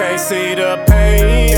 Can't see the pain,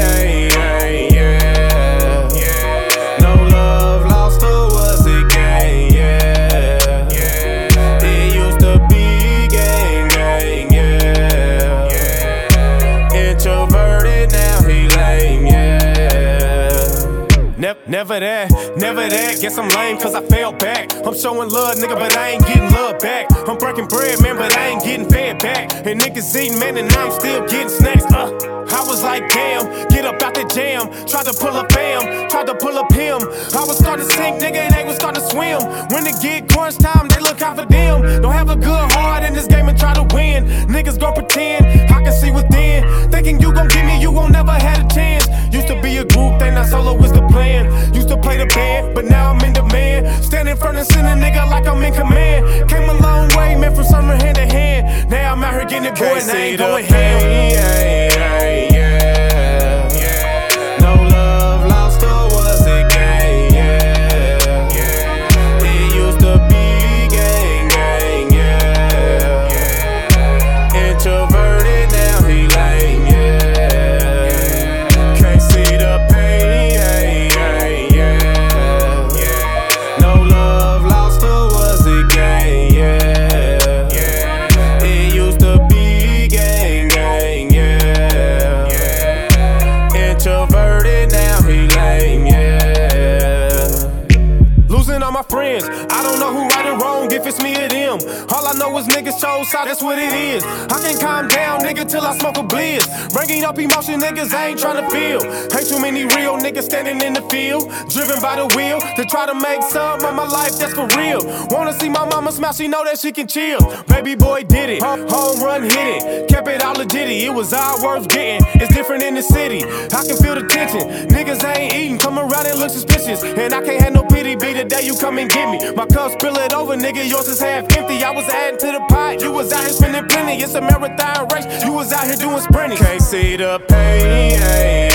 never that, never that. Guess I'm lame cause I fell back. I'm showing love, nigga, but I ain't getting love back. I'm breaking bread, man, but I ain't getting fed back. And niggas eating, man, and I'm still getting snacks. Uh, I was like, damn, get up out the jam. Tried to pull up fam, tried to pull up him. I was starting to sink, nigga, and they was starting to swim. When it get crunch time, they look out for them. Don't have a good heart in this game and try to win. Niggas gon' pretend, I can see within. Thinking you gon' get me, you won't never had a chance. Used to be a group, then now solo was the play the band, but now I'm in demand. Stand in front and send a nigga like I'm in command. Came a long way, man, from summer hand to hand. Now I'm out here getting it going, I ain't going ham. Friends, I don't know who right and wrong, if it's me or them. All I know is niggas chose side, that's what it is. I can't calm down, nigga, till I smoke a blizz. Bringing up emotion, niggas, I ain't tryna feel. Ain't too many real niggas standing in the field, driven by the wheel to try to make some of my life that's for real. Wanna see my mama smile, she know that she can chill. Baby boy did it, home run hit it, kept it all legit. It was all worth getting. It's different in the city, I can feel the tension. Niggas ain't eating, come around and look suspicious, and I can't have no pity. Be the day you come and get me. My cup spill it over, nigga. Yours is half empty. I was adding to the pot. You was out here spending plenty. It's a marathon race. You was out here doing sprinting. Can't see the pain.